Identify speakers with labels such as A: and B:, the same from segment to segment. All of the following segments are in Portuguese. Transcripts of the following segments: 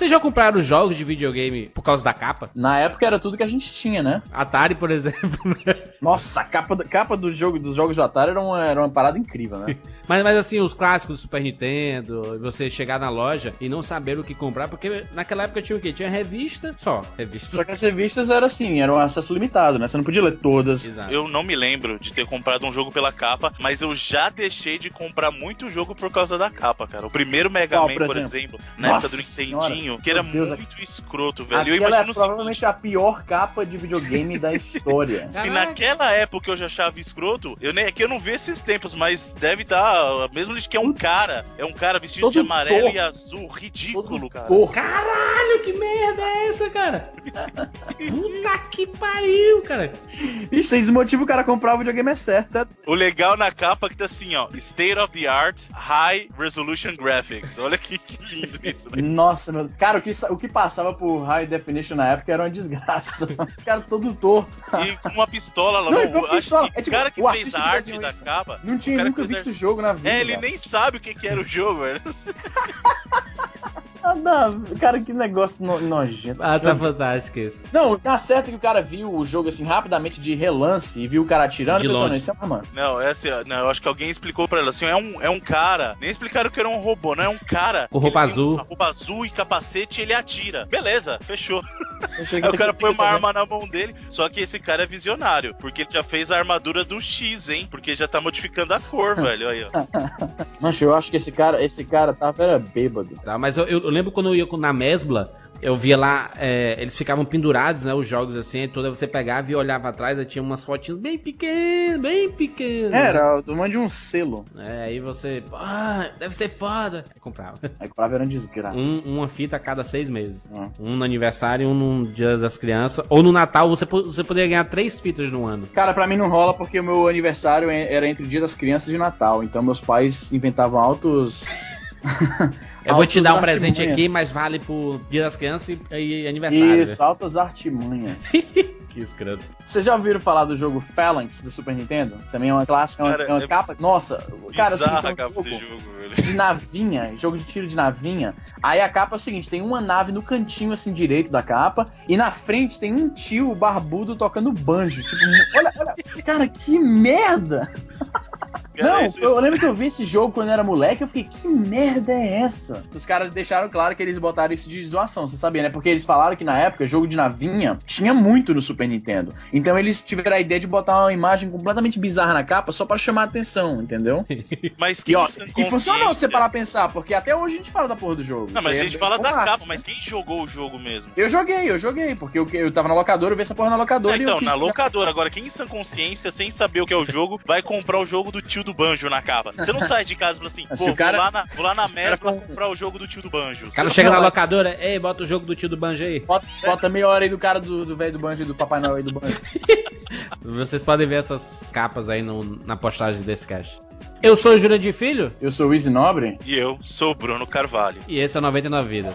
A: Vocês já compraram jogos de videogame por causa da capa?
B: Na época era tudo que a gente tinha, né?
A: Atari, por exemplo.
B: Nossa, a capa, do- capa do jogo, dos jogos do Atari era uma, era uma parada incrível, né?
A: mas, mas assim, os clássicos do Super Nintendo, você chegar na loja e não saber o que comprar, porque naquela época tinha o quê? Tinha revista, só revista.
B: Só que as revistas eram assim, era um acesso limitado, né? Você não podia ler todas.
A: Exato.
C: Eu não me lembro de ter comprado um jogo pela capa, mas eu já deixei de comprar muito jogo por causa da capa, cara. O primeiro Mega
B: Qual,
C: Man,
B: por
C: por
B: exemplo?
C: exemplo, na época do
B: senhora,
C: Que era
B: Deus,
C: muito escroto, velho. Eu
B: Aquela é provavelmente
C: seguinte,
B: a pior capa de videogame da história.
C: se
A: Caraca.
C: naquela época eu já achava escroto, eu nem, é que eu não vi esses tempos, mas deve estar, mesmo que é um cara, é um cara vestido
B: Todo
C: de amarelo
B: torto.
C: e azul, ridículo,
B: Todo
C: cara.
B: torto.
A: Caralho, que merda é essa, cara? Puta que pariu, cara.
B: Ixi, você desmotiva o cara a comprar o videogame é certo. tá?
C: O legal na capa é que tá assim, ó, State of the Art High Resolution Graphics. Olha que, que lindo isso, né?
B: Nossa, meu. Cara, o que, o que passava por High Definition na época era uma desgraça. O cara todo torto.
C: E com uma pistola lá
B: Não,
C: no. acho
B: pistola. É
C: o
B: tipo,
C: cara que
B: o
C: fez a arte da
B: isso.
C: capa.
B: Não tinha nunca visto o jogo na vida.
C: É, ele
B: cara.
C: nem sabe o que, que era o jogo, velho.
B: Ah, não, Cara, que negócio no- nojento.
A: Ah, tá fantástico isso.
B: Não, tá certo que o cara viu o jogo assim rapidamente de relance e viu o cara atirando
A: De
B: e pensou,
A: longe.
B: não, isso é uma arma.
C: Não, essa, não, eu acho que alguém explicou pra ela assim: é um, é um cara. Nem explicaram que era um robô, não é um cara.
A: Com roupa azul.
C: Uma roupa azul e capacete e ele atira. Beleza, fechou. Aí o cara põe uma arma na mão dele. Só que esse cara é visionário. Porque ele já fez a armadura do X, hein? Porque já tá modificando a cor, velho. Aí, ó.
B: Mancho, eu acho que esse cara, esse cara tava era bêbado.
A: Tá, mas eu, eu lembro quando eu ia na Mesbla, eu via lá, é, eles ficavam pendurados, né, os jogos assim, toda você pegava e olhava atrás, aí tinha umas fotinhas bem pequenas, bem pequenas.
B: Era o tamanho de um selo.
A: É, aí você, ah, deve ser foda. Aí comprava.
B: Aí comprava era uma desgraça.
A: Um- uma fita a cada seis meses.
B: Ah.
A: Um no aniversário, um no dia das crianças. Ou no Natal, você, você poderia ganhar três fitas no ano.
B: Cara, pra mim não rola porque o meu aniversário era entre o dia das crianças e Natal. Então meus pais inventavam altos.
A: Eu vou te dar um presente
B: artimanhas.
A: aqui, mas vale pro dia das crianças e, e aniversário.
B: Isso, altas artimanhas.
A: Que escroto.
B: Vocês já ouviram falar do jogo Phalanx do Super Nintendo? Também é uma clássica, é uma,
C: Cara,
B: é uma
C: é
B: capa. Nossa, cara, é o seguinte,
C: Bizarra
B: é
C: a
B: um
C: capa
B: jogo
C: desse jogo,
B: de navinha, jogo de tiro de navinha. Aí a capa é o seguinte: tem uma nave no cantinho assim direito da capa, e na frente tem um tio barbudo tocando banjo. Tipo, olha, olha, cara, que merda! Não,
C: esse-
B: eu lembro que eu vi esse jogo quando eu era moleque, eu fiquei, que merda é essa? Os caras deixaram claro que eles botaram isso de zoação, você sabia, né? Porque eles falaram que na época, jogo de navinha tinha muito no Super Nintendo. Então eles tiveram a ideia de botar uma imagem completamente bizarra na capa só pra chamar a atenção, entendeu?
C: Mas
B: E, ó,
C: sã
B: e funcionou se você
C: consciência-
B: parar pra pensar, porque até hoje a gente fala da porra do jogo.
C: Não,
B: Isso
C: mas a
B: é
C: gente fala
B: bom
C: da
B: arte,
C: capa,
B: né?
C: mas quem jogou o jogo mesmo?
B: Eu joguei, eu joguei, porque eu, eu tava na locadora, eu vi essa porra na locadora eu
C: então, na
B: jogar.
C: locadora. Agora, quem em sã consciência, sem saber o que é o jogo, vai comprar o jogo do tio do Banjo na capa? Você não sai de casa e fala assim, pô,
B: cara-
C: vou lá na, vou lá na
B: for-
C: comprar o jogo do tio do Banjo.
A: O cara
C: Você
A: chega na
B: vai-
A: locadora, ei, bota o jogo do tio do Banjo aí.
B: Bota, bota meia hora aí do cara do do velho do banjo e do Papai Noel aí do banjo.
A: Vocês podem ver essas capas aí no- na postagem desse cast. Eu sou o Júlio de Filho
B: Eu sou o Easy Nobre.
C: E eu sou o Bruno Carvalho.
A: e esse é o 99 Vidas.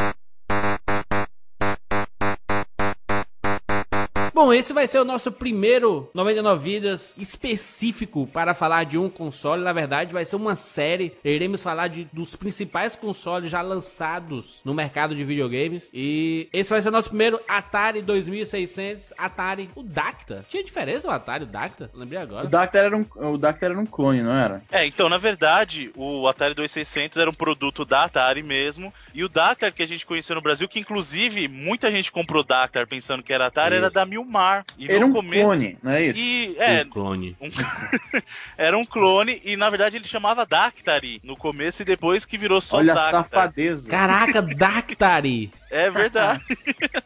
A: Bom, esse vai ser o nosso primeiro 99 vidas específico para falar de um console. Na verdade, vai ser uma série. Iremos falar de, dos principais consoles já lançados no mercado de videogames. E esse vai ser o nosso primeiro Atari 2600. Atari, o Dacta. Tinha diferença o Atari, o Dacta? Lembrei
B: O
A: agora.
B: Dactar era um, o Dactar era um clone, não era?
C: É, então, na verdade, o Atari 2600 era um produto da Atari mesmo. E o Dakar que a gente conheceu no Brasil, que inclusive muita gente comprou Dakar pensando que era Atari, era
A: Isso.
C: da Milmar. E
B: Era um
C: começo.
B: clone, não é isso?
C: E, é,
A: Um clone.
C: um- era um clone e na verdade ele chamava Dactari no começo e depois que virou só
B: Olha a
C: Dactar.
B: safadeza.
A: Caraca, Dactari.
C: É verdade.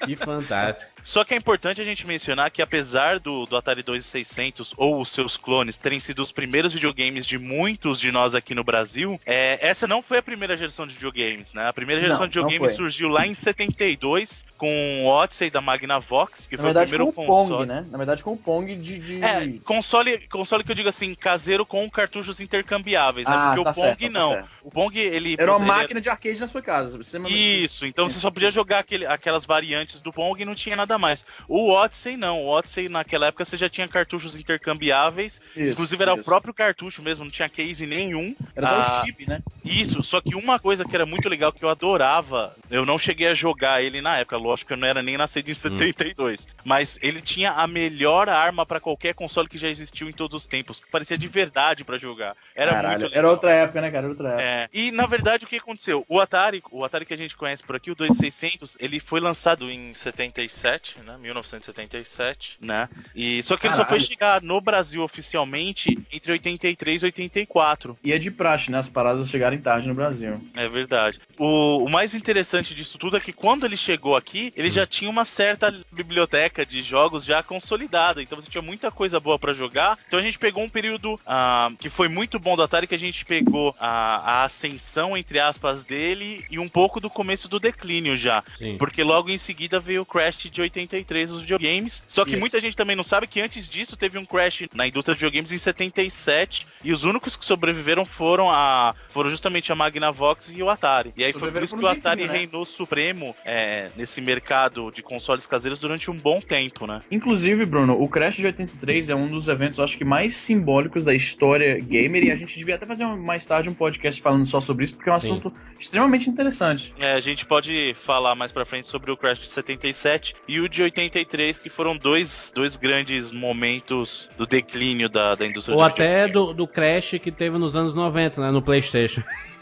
A: Que fantástico.
C: Só que é importante a gente mencionar que apesar do, do Atari 2600 ou os seus clones terem sido os primeiros videogames de muitos de nós aqui no Brasil, é, essa não foi a primeira geração de videogames, né? A primeira geração
B: Não,
C: de videogames surgiu lá em 72 com o Odyssey da Magnavox, que
B: Na
C: foi
B: verdade,
C: o
B: com
C: primeiro
B: o
C: console.
B: Pong, né? Na verdade, com o Pong de. de...
C: É, console, console que eu digo assim, caseiro com cartuchos intercambiáveis, né?
B: Ah,
C: Porque
B: tá
C: o Pong
B: certo, tá
C: não.
B: certo.
C: O Pong, ele.
B: Era uma
C: ele
B: máquina de arcade na sua casa.
C: Isso, então você só podia jogar aquele, aquelas variantes do Pong e não tinha nada mais. O Odyssey não, o Odyssey naquela época você já tinha cartuchos intercambiáveis,
B: Isso,
C: inclusive era o
B: isso.
C: próprio cartucho mesmo, não tinha case nenhum.
B: Era só
C: Ah,
B: o chip, né?
C: Isso, só que uma coisa que era muito legal que eu adorava, eu não cheguei a jogar ele na época, lógico que eu não era nem nascido em 72, mas ele tinha a melhor arma pra qualquer console que já existiu em todos os tempos, que parecia de verdade pra jogar. Era
B: Caralho,
C: muito legal.
B: era outra época, né, cara? Era outra época.
C: É, e na verdade o que aconteceu? O Atari, o Atari que a gente conhece por aqui, o 2600, ele foi lançado em 77, né? 1977, né? E só que ele só foi
B: Caralho.
C: chegar no Brasil oficialmente entre 83 e 84.
B: E é de praxe, né? As paradas chegarem tarde no Brasil.
C: É verdade. O, o mais interessante disso tudo é que quando ele chegou aqui, ele já tinha uma certa biblioteca de jogos já consolidada. Então você tinha muita coisa boa pra jogar. Então a gente pegou um período ah, que foi muito bom do Atari, que a gente pegou a, a ascensão, entre aspas, dele e um pouco do começo do declínio já.
A: Sim.
C: Porque logo em seguida veio o crash de 83 dos videogames. Só que
B: Isso.
C: muita gente também não sabe que antes disso teve um crash na indústria de videogames em 77 e os únicos que sobreviveram foram a foram justamente a Magnavox e o Atari. E aí foi por isso que o Atari
B: né?
C: reinou supremo é, nesse mercado de consoles caseiros durante um bom tempo, né?
B: Inclusive, Bruno, o Crash de 83 é um dos eventos, acho que, mais simbólicos da história gamer. E a gente devia até fazer um- mais tarde um podcast falando só sobre isso, porque é um
A: Sim.
B: assunto extremamente interessante.
C: É, a gente pode falar mais pra frente sobre o Crash de 77 e o de 83, que foram dois, dois grandes momentos do declínio da, da indústria
A: Ou até do, do Crash que teve nos anos 90, né? No Playstation.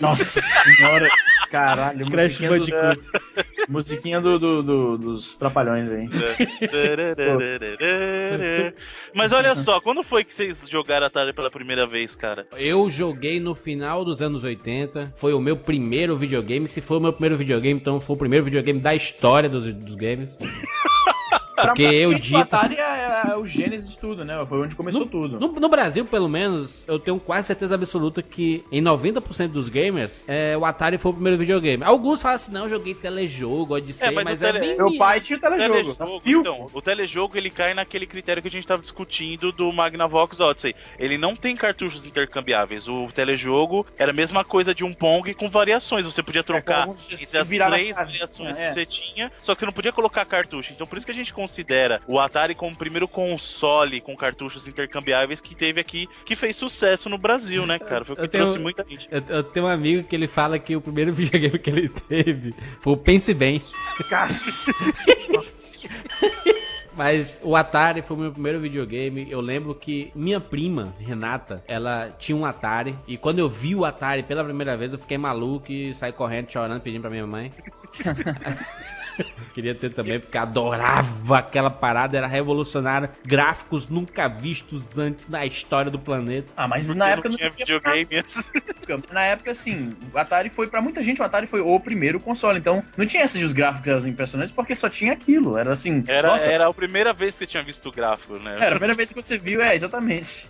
B: Nossa senhora, caralho,
A: Crash
B: musiquinha, do,
A: Bandicoot.
B: musiquinha do, do- do- dos trapalhões aí.
C: Mas olha só, quando foi que vocês jogaram Atari pela primeira vez, cara?
A: Eu joguei no final dos anos 80. Foi o meu primeiro videogame. Se foi o meu primeiro videogame, então foi o primeiro videogame da história dos, dos games. Porque eu dito.
B: Atari é, é o gênese de tudo, né? Foi onde começou tudo.
A: No, no Brasil, pelo menos, eu tenho quase certeza absoluta que em 90% dos gamers, é, o Atari foi o primeiro videogame. Alguns falam assim, não, eu joguei telejogo, Odyssey,
C: É, mas
A: mas, é
C: tele-
A: bem...
B: Meu pai tinha o telejogo.
C: telejogo,
B: tá
C: então, o telejogo ele cai naquele critério que a gente estava discutindo do Magnavox Odyssey. Ele não tem cartuchos intercambiáveis. O telejogo era a mesma coisa de um Pong com variações. Você podia trocar
B: como se
C: entre as três variações
B: É.
C: que você tinha, só que você não podia colocar cartucho. Então por isso que a gente considera o Atari como o primeiro console com cartuchos intercambiáveis que teve aqui, que fez sucesso no Brasil, né, cara? Foi o que
A: Eu tenho-
C: trouxe muita gente.
A: Eu, eu tenho um amigo que ele fala que o primeiro videogame que ele teve foi o Pense Bem.
B: Cara,
A: Mas o Atari foi o meu primeiro videogame. Eu lembro que minha prima, Renata, ela tinha um Atari. E quando eu vi o Atari pela primeira vez, eu fiquei maluco e saí correndo, chorando, pedindo pra minha mãe. Queria ter também, porque adorava aquela parada, era revolucionária. Gráficos nunca vistos antes na história do planeta.
B: Ah, mas
C: Porque
B: na época não
C: tinha
B: tinha
C: videogame
B: na época, assim, o Atari foi, pra muita gente, o Atari foi o primeiro console. Então, não tinha essa de os gráficos eram impressionantes, porque só tinha aquilo. Era assim,
C: Era,
B: nossa,
C: era a primeira vez que você tinha visto o gráfico, né?
B: era a primeira vez que você viu, é, exatamente.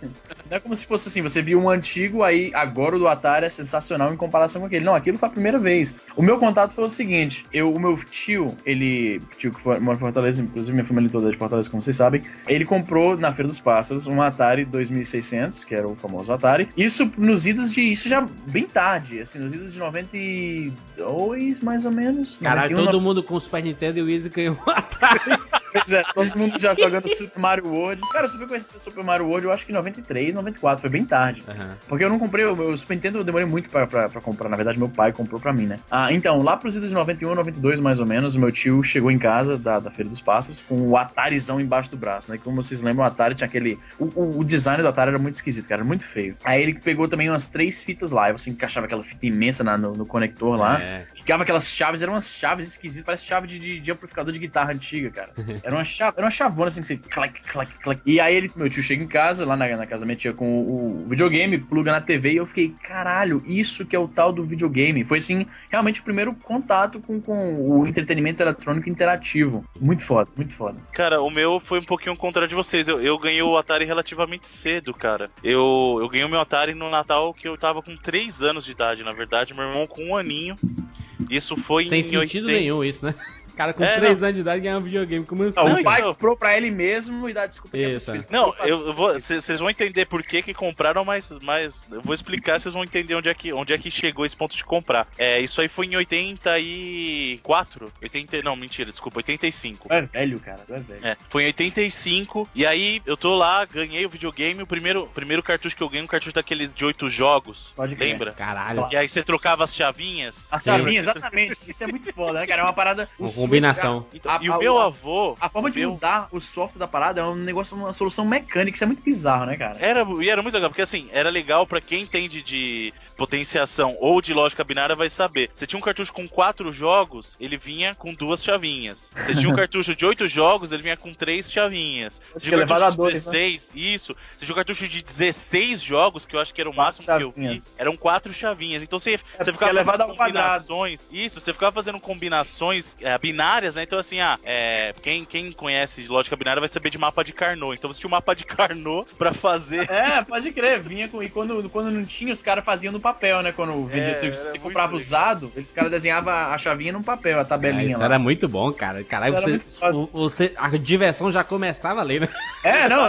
B: Não é como se fosse assim, você viu um antigo, aí agora o do Atari é sensacional em comparação com aquele. Não, aquilo foi a primeira vez. O meu contato foi o seguinte, eu, o meu tio, ele, tio que foi- mora em Fortaleza, inclusive minha família toda é de Fortaleza, como vocês sabem, ele comprou na Feira dos Pássaros um Atari 2600, que era o famoso Atari. Isso nos idos de, isso já bem tarde, assim, nos idos de 92, mais ou menos.
A: Caralho,
B: 91,
A: todo mundo com o Super Nintendo e o Easy ganhou um Atari.
B: Pois é, todo mundo já jogando Super Mario World. Cara, eu fui conhecer Super Mario World, eu acho que em 93, 94, foi bem tarde.
A: Aham.
B: Porque eu não comprei, o meu Super Nintendo eu demorei muito pra, pra, pra comprar. Na verdade, meu pai comprou pra mim, né? Ah, então, lá pros idos de 91, 92 mais ou menos, o meu tio chegou em casa da, da Feira dos Pássaros com o Atarizão embaixo do braço, né? Como vocês lembram, o Atari tinha aquele. O, o, o design do Atari era muito esquisito, cara, era muito feio. Aí ele pegou também umas três fitas lá, e você encaixava aquela fita imensa na- no, no conector lá.
A: É.
B: Ficava aquelas chaves, eram umas chaves esquisitas, parece chave de, de, de amplificador de guitarra antiga, cara. Era uma, chave, era uma chavona assim que você clac, clac, clac. E aí ele, meu tio chega em casa, lá na, na casa da minha tia, com o, o videogame, pluga na TV, e eu fiquei, caralho, isso que é o tal do videogame. Foi assim, realmente o primeiro contato com, com o entretenimento eletrônico interativo. Muito foda, muito foda.
C: Cara, o meu foi um pouquinho o contrário de vocês. Eu, eu ganhei o Atari relativamente cedo, cara. Eu, eu ganhei o meu Atari no Natal que eu tava com 3 anos de idade, na verdade. Meu irmão com um aninho. Isso foi
A: Sem
C: em
A: sentido
C: 80.
A: nenhum isso, né? O cara com
C: É,
A: 3 anos de idade ganha um videogame. Como assim?
B: Não,
C: Não,
B: o pai comprou pra ele mesmo e dá desculpa que é
A: Isso,
B: pros filhos.
C: Não, eu, vou. Vocês vão entender por que, que compraram, mas, mas eu vou explicar, vocês vão entender onde é, que, onde é que chegou esse ponto de comprar. É, isso aí foi em 84. 80, não, mentira, desculpa, 85.
B: Tu é velho, cara, é velho.
C: É, foi em 85, e aí eu tô lá, ganhei o videogame, o primeiro, primeiro cartucho que eu ganhei, um cartucho daqueles de oito jogos,
B: Pode crer.
C: lembra?
A: Caralho.
C: E aí você trocava as chavinhas.
B: A
A: Sim.
B: chavinha, exatamente. Isso é muito foda, né, cara? É uma parada. o switch,
A: combinação.
C: Então,
B: A-
C: e o
B: a-
C: meu avô.
B: A forma de
C: meu-
B: mudar o software da parada é um negócio, uma solução mecânica. Isso é muito bizarro, né, cara?
C: Era, e era muito legal, porque assim, era legal pra quem entende de potenciação ou de lógica binária vai saber. Você tinha um cartucho com quatro jogos, ele vinha com duas chavinhas. Você tinha um cartucho de oito jogos, ele vinha com três chavinhas. Você tinha um
B: é
C: cartucho de
B: elevadores, né?
C: 16, isso. Você tinha um cartucho de 16 jogos, que eu acho que era o máximo que eu vi, eram quatro chavinhas. Então você, você
B: porque
C: ficava
B: é
C: fazendo
B: ao quadrado.
C: combinações. Isso, você ficava fazendo combinações é, binárias, né? Então assim, ah, é, quem, quem conhece de lógica binária vai saber de mapa de Carnot. Então você tinha um mapa de Carnot pra fazer
B: É, pode crer, vinha com. E quando, quando não tinha, os caras faziam no papel, né? Quando vendia,
C: É,
B: se você comprava
C: legal.
B: usado, eles caras desenhavam a chavinha no papel, a tabelinha
A: isso
B: lá.
A: era muito bom, cara. Caralho, você, você, a diversão já começava ali, né?
B: É, não,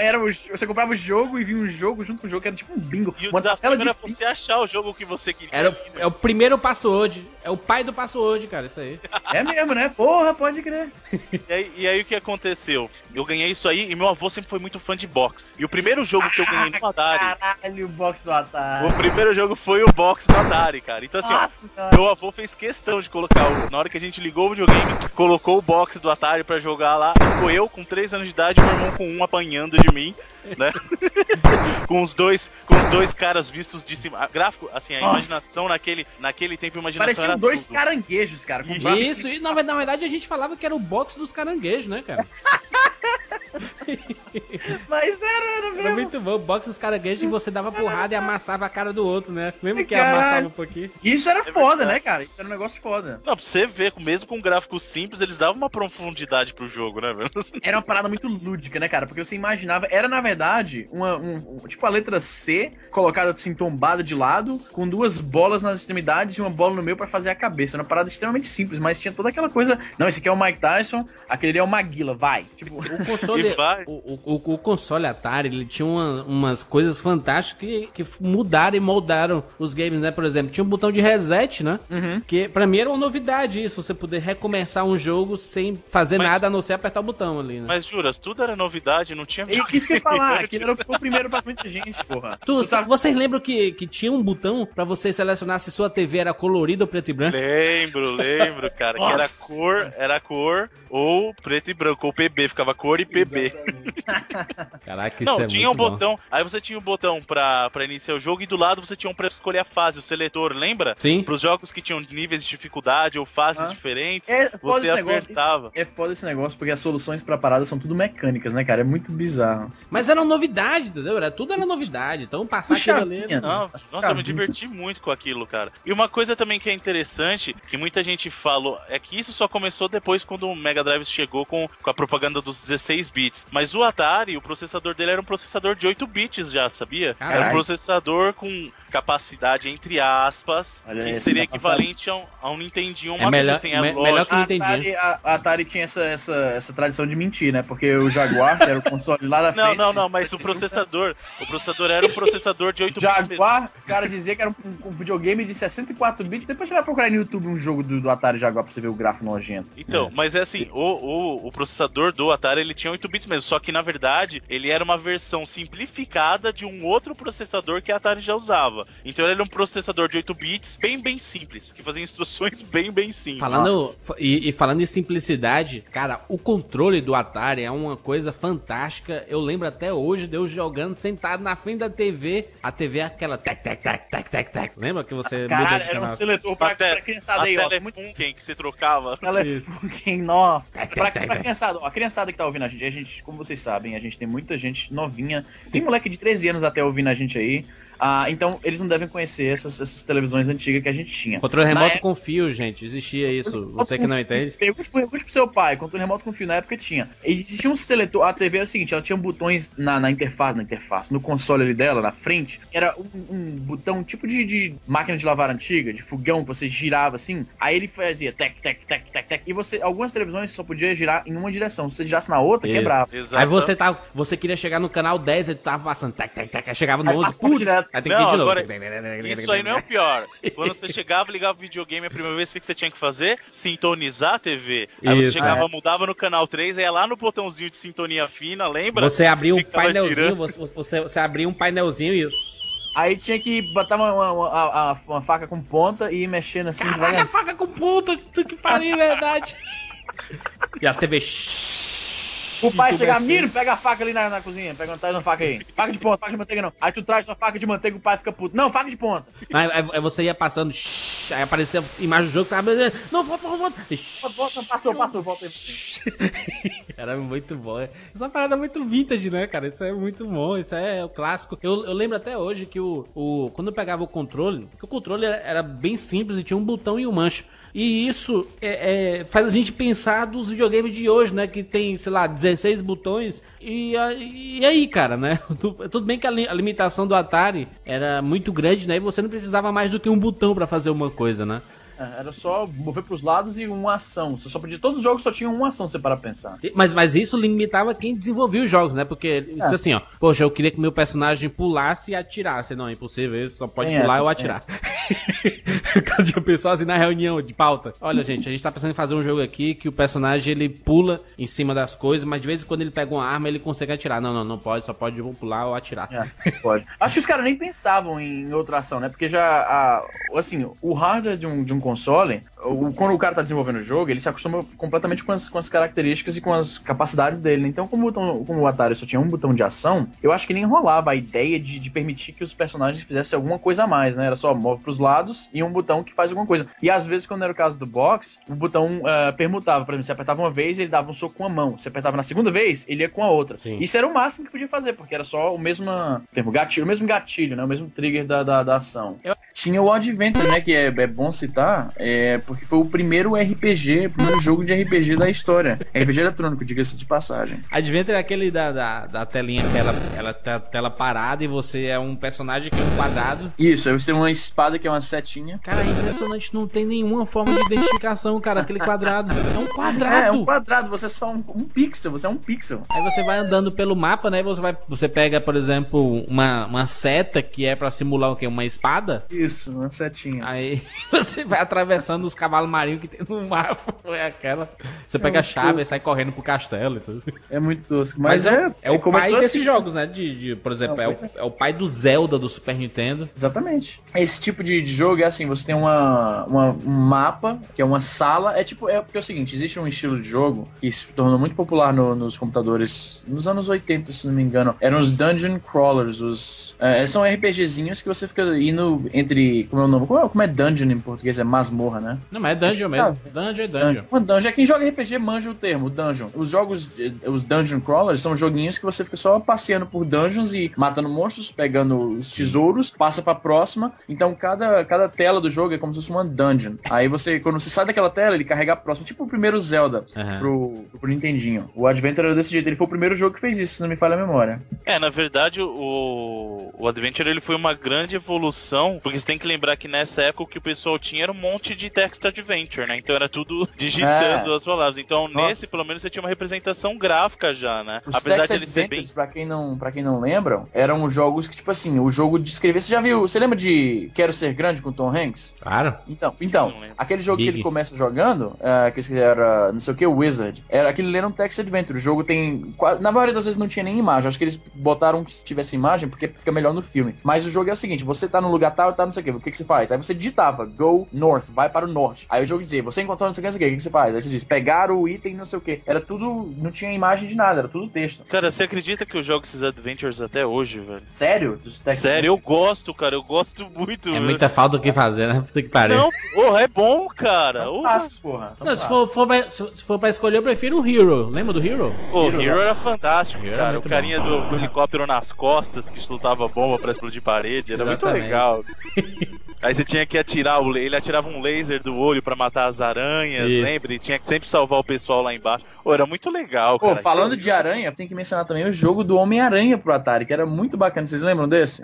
B: era você comprava o jogo e vinha um jogo junto com o jogo, que era tipo um bingo.
C: E o
B: uma
C: desafio
B: tela de
C: era você achar o jogo que você queria.
A: Era, o- é o primeiro password. É o pai do password, cara, isso aí.
B: É mesmo, né? Porra, pode crer.
C: E aí, e aí o que aconteceu? Eu ganhei isso aí e meu avô sempre foi muito fã de boxe. E o primeiro jogo que eu ganhei no Atari,
B: Caralho, o box do Atari.
C: o primeiro jogo foi o boxe do Atari, cara. Então assim, ó,
B: Nossa senhora.
C: meu avô fez questão de colocar, o- na hora que a gente ligou o videogame, colocou o boxe do Atari pra jogar lá. Ficou eu com 3 anos de idade e meu irmão com um apanhando de mim, né? com os dois, com os dois caras vistos de cima. A gráfico, assim, a
B: Nossa.
C: imaginação naquele, naquele tempo, imaginação
B: Pareciam dois
C: tudo.
B: caranguejos, cara.
A: Isso, e na, na verdade a gente falava que era o box dos caranguejos, né, cara?
B: Mas era, era
A: Era
B: mesmo.
A: muito bom. O box dos caranguejos e você dava porrada e amassava a cara do outro, né? Lembra que
B: Caralho.
A: amassava um pouquinho?
B: Isso era
C: É
B: foda,
C: verdade.
B: né, cara? Isso era um negócio foda.
C: Não, pra você ver, mesmo com gráficos simples, eles davam uma profundidade pro jogo, né, velho?
B: Era uma parada muito lúdica, né, cara? Porque você imaginava. Era, na verdade, uma, um, um- tipo a letra C colocada assim, tombada de lado, com duas bolas nas extremidades e uma bola no meio pra fazer a cabeça. Era uma parada extremamente simples, mas tinha toda aquela coisa. Não, esse aqui é o Mike Tyson, aquele ali é o Maguila, vai. Tipo,
A: O console,
C: E vai.
A: O, o, o- o console Atari, ele tinha uma- umas coisas fantásticas que, que mudaram e moldaram os games, né? Por exemplo, tinha um botão de reset, né?
B: uhum.
A: Que pra mim era uma novidade isso, você poder recomeçar um jogo sem fazer
C: Mas-
A: nada a não ser apertar o botão ali, né?
C: Mas juras, tudo era novidade, não tinha.
B: E isso que eu ia falar, aquilo era o primeiro pra muita gente, porra.
A: Tu,
B: Tu sabe-
A: Vocês lembram que, que tinha um botão pra você selecionar se sua TV era colorida ou preto e branco?
C: Lembro, lembro, cara, que era cor, era cor ou preto e branco, ou PB, ficava cor e PB.
A: Caraca, isso
C: Não,
A: é
C: tinha um
A: bom.
C: botão, aí você tinha um botão pra, pra iniciar o jogo e do lado você tinha um pra escolher a fase, o seletor, lembra?
A: Sim.
C: Pros jogos que tinham níveis de dificuldade ou fases
B: Ah.
C: diferentes,
B: É foda
C: você
B: esse negócio.
C: apertava.
B: É foda esse negócio, porque as soluções pra parada são tudo mecânicas, né, cara? É muito bizarro.
A: Mas era uma novidade, entendeu? Era, tudo era novidade. Então passar
B: Puxa
A: aquilo ali.
C: Não, nossa, eu me diverti muito com aquilo, cara. E uma coisa também que é interessante, que muita gente falou, é que isso só começou depois quando o Mega Drive chegou com, com a propaganda dos 16 bits. Mas o Atari, o processador dele era um processador de 8 bits já, sabia? Era um processador com capacidade, entre aspas,
B: Olha
C: que seria equivalente a um, a um Nintendinho.
A: É
C: Mas
A: melhor-
C: têm a
A: me- melhor que- não entendi.
B: Atari, a, a Atari tinha essa, essa, essa tradição de mentir, né? Porque o Jaguar, que era o console lá da
C: Não,
B: frente.
C: não, não, mas o processador, o processador era um processador de 8 bits mesmo.
B: Jaguar, o cara dizia que era um, um videogame de 64 bits. Depois você vai procurar no YouTube um jogo do, do Atari Jaguar pra você ver o gráfico nojento.
C: Então, mas é assim, o, o, o processador do Atari ele tinha 8 bits mesmo, só que na verdade, ele era uma versão simplificada de um outro processador que a Atari já usava. Então ele era um processador de 8 bits bem, bem simples, que fazia instruções bem, bem simples.
A: Falando, e, e falando em simplicidade, cara, o controle do Atari é uma coisa fantástica. Eu lembro até hoje de eu jogando sentado na frente da TV. A TV é aquela tec, tec, tec, tec, tec, tec. Lembra que você
B: Caralho,
A: de
B: era um seletor pra,
C: Até-
B: pra criançada aí, ó.
C: Telefunken que você trocava.
B: Telefunken, nossa. Pra, pra criançada, ó, a criançada que tá ouvindo a gente, a gente, como vocês sabem, a gente tem muita gente novinha. Tem moleque de 13 anos até ouvindo a gente aí. Ah, então, eles não devem conhecer essas, essas televisões antigas que a gente tinha.
A: Controle remoto
B: época-
A: com fio, gente. Existia isso. Você que não entende.
B: Pergunte, pergunte pro seu pai, controle remoto com fio, na época tinha. Existia um seletor, a TV era o seguinte, ela tinha botões na, na interface, na interface, no console ali dela, na frente, era um, um botão tipo de, de máquina de lavar antiga, de fogão, que você girava assim, aí ele fazia tec, tec, tec, tec, tec, e você, algumas televisões só podia girar em uma direção, se você girasse na outra,
A: Isso.
B: quebrava.
C: Exato.
A: Aí você, tá, você queria chegar no canal 10 e tava passando tec, tec, tec. Aí chegava no
B: Aí
A: 11,
B: passava
A: putz,
B: direto.
A: Aí tem que
C: Não,
A: de novo.
C: agora- Isso aí não é o pior. Quando você chegava, ligava o videogame, a primeira vez o que você tinha que fazer? Sintonizar a TV. Aí
A: Isso,
C: você chegava,
B: é.
C: mudava no canal 3, ia lá no botãozinho de sintonia fina, lembra?
A: Você abria um painelzinho, você, você, você abria um painelzinho e.
B: Aí tinha que botar uma, uma, uma- uma faca com ponta e ir mexendo assim
A: Caraca,
B: devagar.
A: faca com ponta, que pariu, é verdade. E a TV.
B: O pai chegar, Miro, pega a faca ali na, na cozinha, pega, traz uma faca aí. Faca de ponta, faca de manteiga não. Aí tu traz uma faca de manteiga, o pai fica puto. Não, faca de ponta.
A: Aí, aí- você ia passando, aí aparecia a imagem do jogo, tava não, volta, volta, volta.
B: Volta, passou, passou, volta aí.
A: Era muito bom. Isso é uma parada muito vintage, né, cara? Isso é muito bom, isso é o clássico. Eu, eu lembro até hoje que o, o quando eu pegava o controle, que o controle era, era bem simples e tinha um botão e um manche. E isso é, é, faz a gente pensar dos videogames de hoje, né? Que tem, sei lá, 16 botões. E, e aí, cara, né? Tu- Tudo bem que a, li- a limitação do Atari era muito grande, né? E você não precisava mais do que um botão pra fazer uma coisa, né?
B: É, Era só mover pros lados e uma ação. Você só podia. Todos os jogos só tinham uma ação, você para pensar.
A: Mas, mas isso limitava quem desenvolvia os jogos, né? Porque ele disse assim, ó, poxa, eu queria que meu personagem pulasse e atirasse. Não, é impossível, isso só pode
B: Tem
A: pular
B: essa,
A: ou
B: tem.
A: atirar. o cara tinha pensado assim na reunião de pauta. Olha, gente, a gente tá pensando em fazer um jogo aqui que o personagem ele pula em cima das coisas, mas de vez em quando ele pega uma arma ele consegue atirar. Não, não, não pode, só pode pular ou atirar.
B: É, pode. Acho que os caras nem pensavam em outra ação, né? Porque já, a, assim, o hardware de um, de um console, o, quando o cara tá desenvolvendo o jogo, ele se acostuma completamente com as, com as características e com as capacidades dele. né? Então, como, o botão- como o Atari só tinha um botão de ação, eu acho que nem rolava a ideia de, de permitir que os personagens fizessem alguma coisa a mais, né? Era só move pros lados e um botão que faz alguma coisa. E às vezes, quando era o caso do box, o botão ah, permutava. Por exemplo, você apertava uma vez, ele dava um soco com a mão. Você apertava na segunda vez, ele ia com a outra.
A: Sim.
B: Isso era o máximo que podia fazer, porque era só o mesmo termo gatilho, o mesmo gatilho, né? O mesmo trigger da, da, da ação. Tinha o Adventure, né? Que é, é bom citar, é, porque foi o primeiro RPG, o primeiro jogo de RPG da história. RPG eletrônico, diga-se de passagem.
A: Adventure é aquele da, da, da telinha que ela, ela tá tela parada e você é um personagem que é um quadrado.
B: Isso, aí você tem uma espada que é uma setinha.
A: Cara, é impressionante, não tem nenhuma forma de identificação, cara, aquele quadrado. É um quadrado.
B: É, é um quadrado, você é só um, um pixel, você é um pixel.
A: Aí você vai andando pelo mapa, né? Você vai, você pega, por exemplo, uma, uma seta que é pra simular o quê? Uma espada.
B: Isso, uma setinha.
A: Aí você vai atravessando os cavalos marinhos que tem no mapa. É aquela. Você pega a chave e
B: tosco.
A: sai correndo pro castelo e tudo.
B: É muito tosco. Mas, é,
A: é o pai
B: começou
A: desses
B: assim.
A: jogos, né? De, de- por exemplo,
B: Não,
A: é, o,
B: pois
A: é o pai do Zelda do Super Nintendo.
B: Exatamente. Esse tipo de, de jogo é assim, você tem uma, uma- um mapa, que é uma sala, é tipo, é porque é o seguinte, existe um estilo de jogo que se tornou muito popular no- nos computadores nos anos 80, se não me engano, eram os Dungeon Crawlers, os é, são RPGzinhos que você fica indo entre, como é o nome, como é, como é Dungeon em português, é masmorra, né?
A: Não, mas é dungeon mesmo. Dungeon é dungeon.
B: Dungeon. Uma dungeon. Quem joga RPG manja o termo, dungeon. Os jogos, eh, os dungeon crawlers, são joguinhos que você fica só passeando por dungeons e matando monstros, pegando os tesouros, passa pra próxima. Então cada, cada tela do jogo é como se fosse uma dungeon. Aí você, quando você sai daquela tela, ele carrega a próxima. Tipo o primeiro Zelda
A: Aham.
B: pro, pro Nintendinho. O Adventure era desse jeito. Ele foi o primeiro jogo que fez isso, se não me falha a memória.
C: É, na verdade, o, o Adventure ele foi uma grande evolução, porque vocês têm que lembrar que nessa época o que o pessoal tinha era um monte de text adventure, né? Então era tudo digitando
B: É.
C: as palavras. Então
B: Nossa.
C: nesse, pelo menos, você tinha uma representação gráfica já, né?
B: Os
C: Apesar
B: Text
C: de ele ser bem.
B: Pra quem, não, pra quem não lembra, eram jogos que, tipo assim, o jogo de escrever. Você já viu? Você lembra de Quero Ser Grande com Tom Hanks?
A: Claro.
B: Então, então aquele jogo que
A: Big.
B: ele começa jogando, ah, que era não sei o que, Wizard, era aquele era um text adventure. O jogo tem. Na maioria das vezes não tinha nem imagem. Acho que eles botaram que tivesse imagem porque fica melhor no filme. Mas o jogo é o seguinte: você tá no lugar tal, tá não sei o que, o que, que você faz? Aí você digitava, go north, vai para o norte. Aí o jogo dizia, você encontrou não sei o que, não sei o que, o que, você faz? Aí você diz, pegar o item, não sei o que. Era tudo. Não tinha imagem de nada, era tudo texto.
C: Cara, você acredita que eu jogo esses adventures até hoje, velho?
B: Sério?
C: Sério, eu gosto, cara. Eu gosto muito.
A: É
C: velho.
A: muita falta o que fazer, né? Puta que pariu.
C: Não, porra, é bom, cara.
B: São clássicos, porra. São
A: Não, se, for, for pra, se for pra escolher, eu prefiro o Hero. Lembra do Hero?
C: O
B: Hero,
C: Hero era fantástico,
A: Hero era
C: cara. O
A: muito
C: carinha do, do helicóptero nas costas que soltava bomba pra explodir parede. Era muito
A: Exatamente.
C: legal. Aí você tinha que atirar o. Ele atirava um laser do olho pra matar as aranhas,
A: Isso.
C: lembra? E tinha que sempre salvar o pessoal lá embaixo. Pô, era muito legal,
B: Pô,
C: cara.
B: falando de aranha, tem que mencionar também o jogo do Homem-Aranha pro Atari, que era muito bacana. Vocês lembram desse?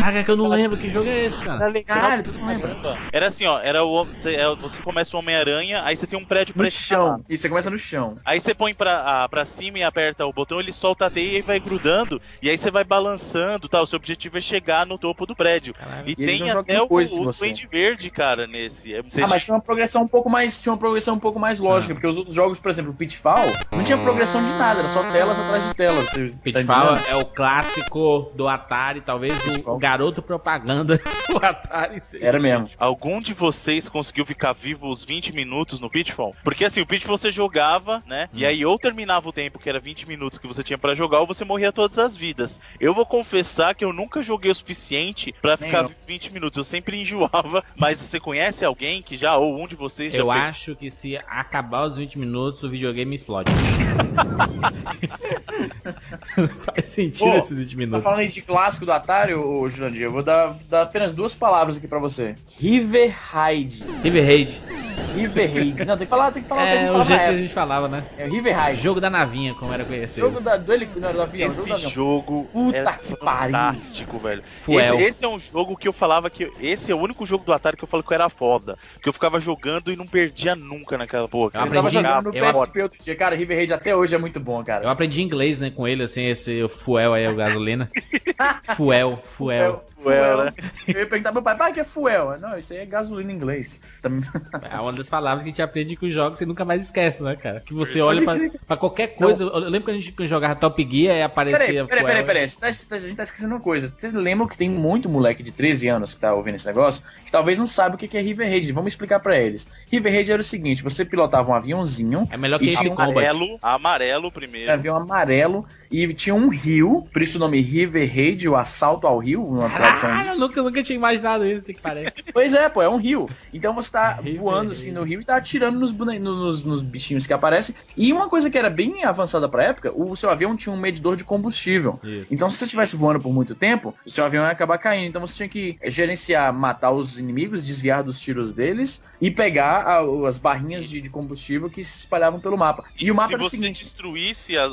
A: Caraca, que eu não lembro que jogo é esse, cara.
B: Caralho, tu não lembra?
C: Era assim, ó, era o, você, é, você começa o Homem-Aranha, aí você tem um prédio pra
B: No
C: escalar.
B: chão. E você começa no chão.
C: Aí você põe pra, ah, pra cima e aperta o botão, ele solta a teia e vai grudando. E aí você vai balançando, tá? O seu objetivo é chegar no topo do prédio.
A: Caralho.
C: E,
B: E eles
C: tem
B: não jogam
C: até o,
B: de
C: o
B: você.
C: Duende Verde, cara, nesse. É- você-
B: Ah, mas tinha uma progressão um pouco mais. Tinha uma progressão um pouco mais lógica,
A: Ah.
B: porque os outros jogos, por exemplo, o Pitfall, não tinha progressão de nada, era só telas atrás de telas. Você tá
A: Pitfall
B: entendendo?
A: é o clássico do Atari, talvez o,
B: Pitfall.
A: O garoto propaganda do Atari.
B: Era mesmo.
C: Algum de vocês conseguiu ficar vivo os 20 minutos no Pitfall? Porque assim, o Pitfall você jogava, né? E aí ou terminava o tempo, que era 20 minutos que você tinha pra jogar, ou você morria todas as vidas. Eu vou confessar que eu nunca joguei o suficiente pra
B: Nem
C: ficar
B: eu.
C: os 20 minutos. Eu sempre enjoava. Mas você conhece alguém que já, ou um de vocês já
A: Eu
C: fez-
A: acho que se acabar os 20 minutos, o videogame explode. Não faz sentido
B: Pô,
A: esses 20
B: Tá
A: minutos.
B: falando aí de clássico do Atari, ô Jurandir, eu vou dar, dar apenas duas palavras aqui pra você. River Raid.
A: River Raid.
B: River Raid. Não, tem que falar, tem que falar o que a
A: É
B: gente
A: o
B: falava
A: jeito que a gente falava, né?
B: É o River Raid.
A: Jogo da navinha, como era conhecido.
B: Jogo da, do, não, do avião, jogo do
C: Esse
B: avião.
C: jogo
B: Puta
C: é
B: que pariu.
C: fantástico, velho.
A: Fuel.
C: Esse, esse é um jogo que eu falava que. Esse é o único jogo do Atari que eu falo que eu era foda. Que eu ficava jogando e não perdia nunca naquela porra.
A: Eu
B: Eu tava
A: aprendi-
B: jogando no
A: eu
B: PSP outro dia. Cara, River Raid até hoje é muito bom, cara.
A: Eu aprendi inglês, né, com ele, assim, esse fuel aí, o gasolina. fuel, fuel.
C: Fuel, né?
B: Eu ia perguntar pro meu pai, pai, que é fuel? Não, isso aí é gasolina em inglês.
A: É uma das palavras que a gente aprende com os jogos e nunca mais esquece, né, cara? Que você olha pra, pra qualquer coisa. Eu lembro quando a gente jogava Top Gear e aparecia
B: Peraí, peraí,
A: fuel.
B: peraí, peraí. Tá- a gente tá esquecendo uma coisa. Vocês lembram que tem muito moleque de 13 anos que tá ouvindo esse negócio que talvez não saiba o que que é River Raid. Vamos explicar pra eles. River Raid era o seguinte: você pilotava um aviãozinho,
A: É melhor
B: E
A: que
B: tinha um
A: Combat.
C: Amarelo, amarelo primeiro.
B: um avião amarelo, e tinha um rio, por isso o nome River Raid, o assalto ao rio, uma
A: Caralho, eu nunca, nunca tinha imaginado isso, tem que parar.
B: Pois é, pô, é um rio. Então você tá
A: Rio,
B: voando
A: rio.
B: assim no rio e tá atirando nos, bone... nos, nos bichinhos que aparecem. E uma coisa que era bem avançada pra época, o seu avião tinha um medidor de combustível.
A: Isso.
B: Então, se você estivesse voando por muito tempo, o seu avião ia acabar caindo. Então, você tinha que gerenciar, matar os inimigos, desviar dos tiros deles e pegar a- as barrinhas de, de combustível que se espalhavam pelo mapa. E o mapa
C: se
B: era o
C: você
B: seguinte:
C: destruísse a-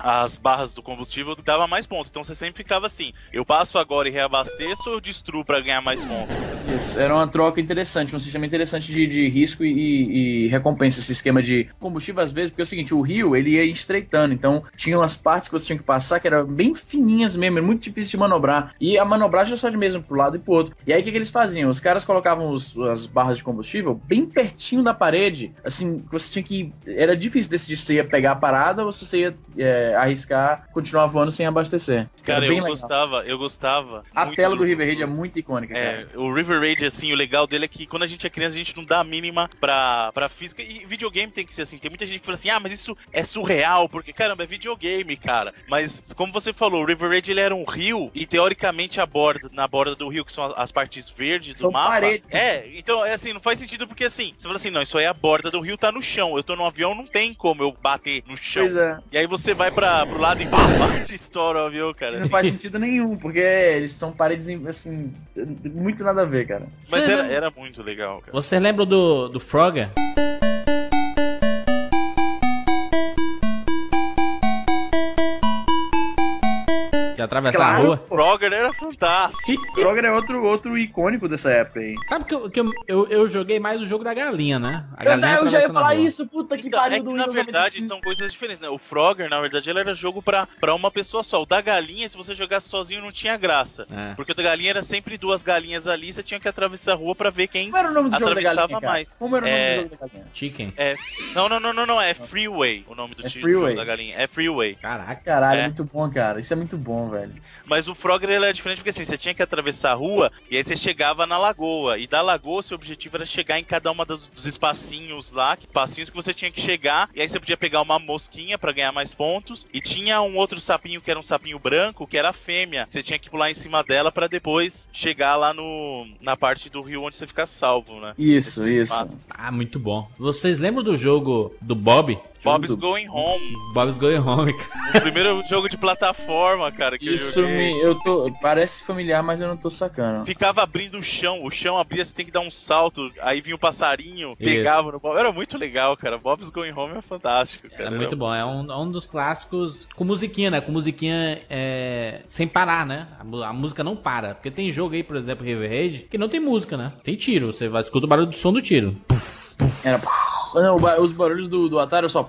C: a- as barras do combustível, dava mais pontos. Então você sempre ficava assim: eu passo agora e reabasteço ou eu destruo pra ganhar mais pontos?
B: Isso, era uma troca interessante, um sistema interessante de, de risco e, e- recompensa, esse esquema de combustível às vezes, porque é o seguinte, o rio ele ia estreitando, então tinha umas partes que você tinha que passar que eram bem fininhas mesmo, era muito difícil de manobrar, e a manobragem era só de mesmo pro lado e pro outro. E aí o que, que eles faziam? Os caras colocavam os- as barras de combustível bem pertinho da parede, assim, que você tinha que... Era difícil decidir se você ia pegar a parada ou se você ia é, arriscar continuar voando sem abastecer.
C: Cara, eu
B: legal.
C: gostava, eu gostava.
B: A tela do River Raid é muito icônica, cara.
C: É, o River Raid, assim, o legal dele é que quando a gente é criança, a gente não dá a mínima pra, pra física. E videogame tem que ser assim. Tem muita gente que fala assim, ah, mas isso é surreal, porque, caramba, é videogame, cara. Mas, como você falou, o River Raid, ele era um rio, e teoricamente a borda, na borda do rio, que são as partes verdes
B: São
C: do mapa...
B: paredes.
C: É, então, é assim, não faz sentido, porque assim, você fala assim, não, isso aí é a borda do rio, tá no chão. Eu tô num avião, não tem como eu bater no chão.
B: Pois é.
C: E aí você vai pra, pro lado e pá, estoura o avião, cara.
B: Não faz sentido nenhum, porque eles são paredes, assim, muito nada a ver, cara.
C: Mas era, era muito legal, cara.
A: Você lembra do, do Frogger? Atravessar
B: Claro.
A: a rua.
C: O Frogger era fantástico.
B: Kroger é outro, outro icônico dessa época aí.
A: Sabe que, eu, que eu, eu, eu joguei mais o jogo da galinha, né? A
B: Eu,
A: galinha
B: eu já ia falar isso, puta que
C: Então,
B: pariu
C: é que,
B: do
C: na
B: Windows
C: verdade
B: 95.
C: são coisas diferentes, né? O Frogger, na verdade, ele era jogo pra, pra uma pessoa só. O da galinha, se você jogasse sozinho, não tinha graça.
A: É.
C: Porque o da galinha era sempre duas galinhas ali, você tinha que atravessar a rua pra ver quem.
B: Como era o nome do jogo da
C: Atravessava
B: galinha, cara?
C: mais.
B: Como era o nome
C: É.
B: do jogo da galinha?
A: Chicken.
C: Não, não, não, não, não. É Freeway o nome do
B: É
C: time
B: Freeway.
C: da galinha. É Freeway.
A: Caraca.
B: Caralho,
C: É.
B: muito bom, cara. Isso é muito bom, velho.
C: Mas o Frogger ele era diferente porque assim, você tinha que atravessar a rua e aí você chegava na lagoa. E da lagoa, seu objetivo era chegar em cada uma dos, dos espacinhos lá, que espacinhos que você tinha que chegar. E aí você podia pegar uma mosquinha pra ganhar mais pontos. E tinha um outro sapinho que era um sapinho branco, que era a fêmea. Você tinha que pular em cima dela pra depois chegar lá no na parte do rio onde você fica salvo, né?
B: Isso,
C: Esses
B: isso.
C: espaços.
A: Ah, muito bom. Vocês lembram do jogo do Bob?
C: Bob's
B: do-
C: Going Home.
A: Bob's Going Home. cara.
C: O primeiro jogo de plataforma, cara, que
B: Isso
C: eu joguei.
B: me. Eu tô. Parece familiar, mas eu não tô sacando.
C: Ficava abrindo o chão, o chão abria, você tem que dar um salto, aí vinha o passarinho,
A: Isso.
C: pegava no Bob. Era muito legal, cara. Bob's Going Home é fantástico, cara.
A: É muito bom. É um, é um dos clássicos com musiquinha, né? Com musiquinha é, sem parar, né? A, a música não para. Porque tem jogo aí, por exemplo, River Raid, que não tem música, né? Tem tiro. Você vai escutar o barulho do som do tiro.
B: Era. Não, os barulhos do, do Atari eu só.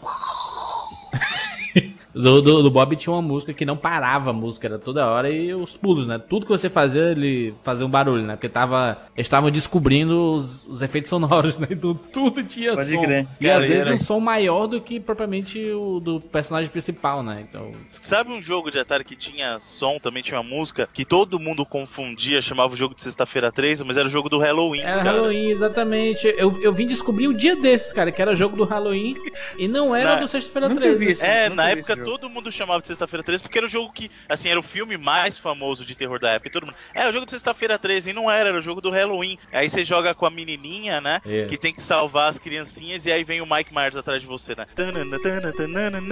A: Do, do, do Bob tinha uma música que não parava a música, era toda hora e os pulos, né? Tudo que você fazia, ele fazia um barulho, né? Porque tava, eles estavam descobrindo os, os efeitos sonoros, né? Então, tudo tinha
B: Pode
A: som.
B: crer.
A: E
C: Cara,
A: às vezes
C: era-
A: um som maior do que propriamente o do personagem principal, né? Então,
C: Sabe um jogo de Atari que tinha som, também tinha música, que todo mundo confundia, chamava o jogo de sexta-feira 13, mas era o jogo do Halloween,
A: era
C: cara.
A: Halloween, exatamente. Eu, eu vim descobrir um dia desses, cara, que era jogo do Halloween e não era
C: Na-
A: do Sexta-feira
B: Nunca
A: 13.
B: vi esse-
C: É, na época. Todo mundo chamava de Sexta-feira 13 porque era o jogo que, assim, era o filme mais famoso de terror da época. E todo mundo, é, o jogo de Sexta-feira 13, e não era, era o jogo do Halloween. Aí você joga com a menininha, né?
A: É.
C: Que tem que salvar as criancinhas e aí vem o Mike Myers atrás de você, né?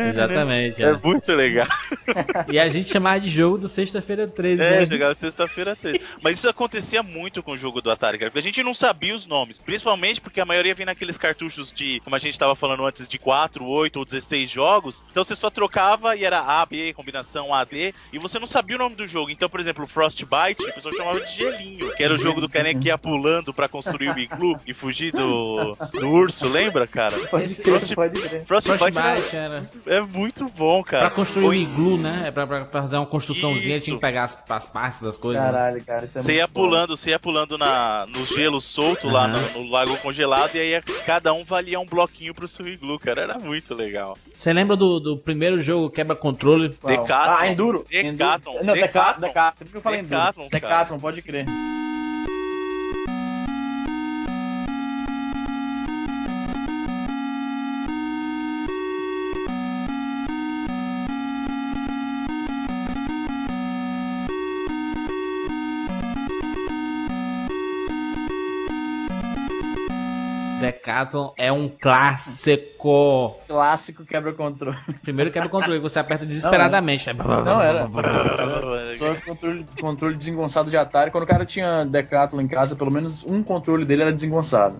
A: Exatamente.
C: É
A: é.
C: muito legal.
A: E a gente chamava de jogo do Sexta-feira 13.
C: É,
A: né?
C: jogava sexta-feira 13. Mas isso acontecia muito com o jogo do Atari, cara. Porque a gente não sabia os nomes. Principalmente porque a maioria vem naqueles cartuchos de, como a gente tava falando antes, de 4, 8 ou 16 jogos. Então você só trocava e era A, B, combinação A, D. E você não sabia o nome do jogo. Então, por exemplo, o Frostbite, o pessoal chamava de gelinho. Que era o jogo do carinha que ia pulando pra construir o iglu e fugir do, do urso, lembra, cara?
B: Pode crer,
C: Frost-
B: pode crer.
C: Frostbite era-
A: Frostbite era.
C: é muito bom, cara.
A: Pra construir
C: Ou
A: um iglu, né? É pra, pra fazer uma construçãozinha, tinha que pegar as, as partes das coisas. né?
B: Caralho, cara, isso é
C: Você
B: muito
C: ia
B: bom.
C: pulando, você ia pulando na, no gelo solto lá
A: Aham.
C: no, no lago congelado e aí cada um valia um bloquinho pro seu iglu, cara. Era muito legal.
A: Você lembra do, do primeiro jogo quebra-controle?
B: Qual?
C: Decathlon.
B: Ah, Enduro.
C: Decathlon.
B: Enduro. Não, Decathlon.
C: Decathlon.
B: Decathlon. Sempre que eu falei Enduro.
C: Decathlon.
B: Decathlon, pode crer.
A: Decathlon é um clássico.
B: Clássico quebra-controle.
A: Primeiro quebra-controle, você aperta desesperadamente. né?
B: Não, era. Só controle, controle desengonçado de Atari. Quando o cara tinha Decathlon em casa, pelo menos um controle dele era desengonçado.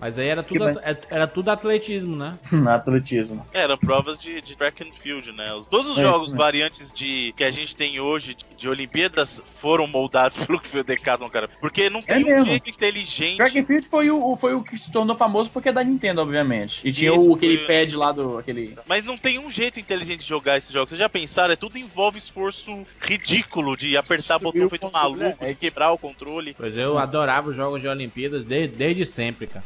A: Mas aí era tudo, era tudo atletismo, né?
B: Atletismo.
C: É, Eram provas de, de track and field, né? Os- Todos os
B: É,
C: jogos
B: é.
C: variantes de que a gente tem hoje de, de Olimpíadas foram moldados pelo que foi o Decathlon, cara. Porque não tem um
B: mesmo.
C: jeito inteligente.
B: Track and Field foi o, o- foi o que se tornou famoso porque é da Nintendo, obviamente. E tinha
C: Isso,
B: o, aquele pad lá do. Aquele...
C: Mas não tem um jeito inteligente de jogar esses jogos. Vocês já pensaram? É tudo envolve esforço ridículo de apertar botão
B: o
C: feito
B: controle,
C: maluco,
B: é.
C: de quebrar o controle.
A: Pois eu adorava os jogos de Olimpíadas desde, desde sempre, cara.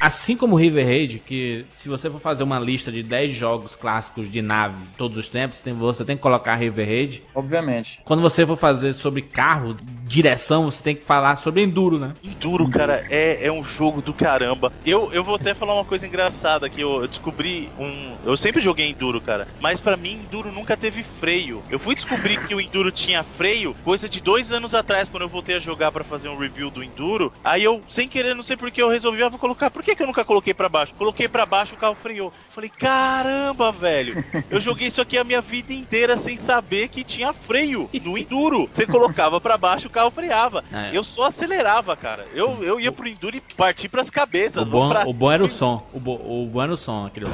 A: Assim como o River Raid, que se você for fazer uma lista de 10 jogos clássicos de nave todos os tempos, tem- você tem que colocar River Raid.
B: Obviamente.
A: Quando você for fazer sobre carro, direção, você tem que falar sobre Enduro, né?
C: Enduro, cara, é, é um jogo do caramba. Eu, eu vou até falar uma coisa engraçada que eu, eu descobri um. Eu sempre joguei Enduro, cara. Mas pra mim, Enduro nunca teve freio. Eu fui descobrir que o Enduro tinha freio coisa de dois anos atrás, quando eu voltei a jogar pra fazer um review do Enduro. Aí eu, sem querer, não sei porque, eu resolvi, ah, vou colocar. Por que, que eu nunca coloquei pra baixo? Coloquei pra baixo, o carro freou. Falei, caramba, velho. Eu joguei isso aqui a minha vida inteira sem saber que tinha freio no Enduro. Você colocava pra baixo, o carro freava.
A: É.
C: Eu só acelerava, cara. Eu, eu ia pro Enduro e parti pras cabeças.
A: O bom,
C: pra
A: o bom era o som. O, bo, o bom era o som, aquele.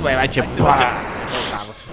A: Vai, vai, tipo. pá, voltava.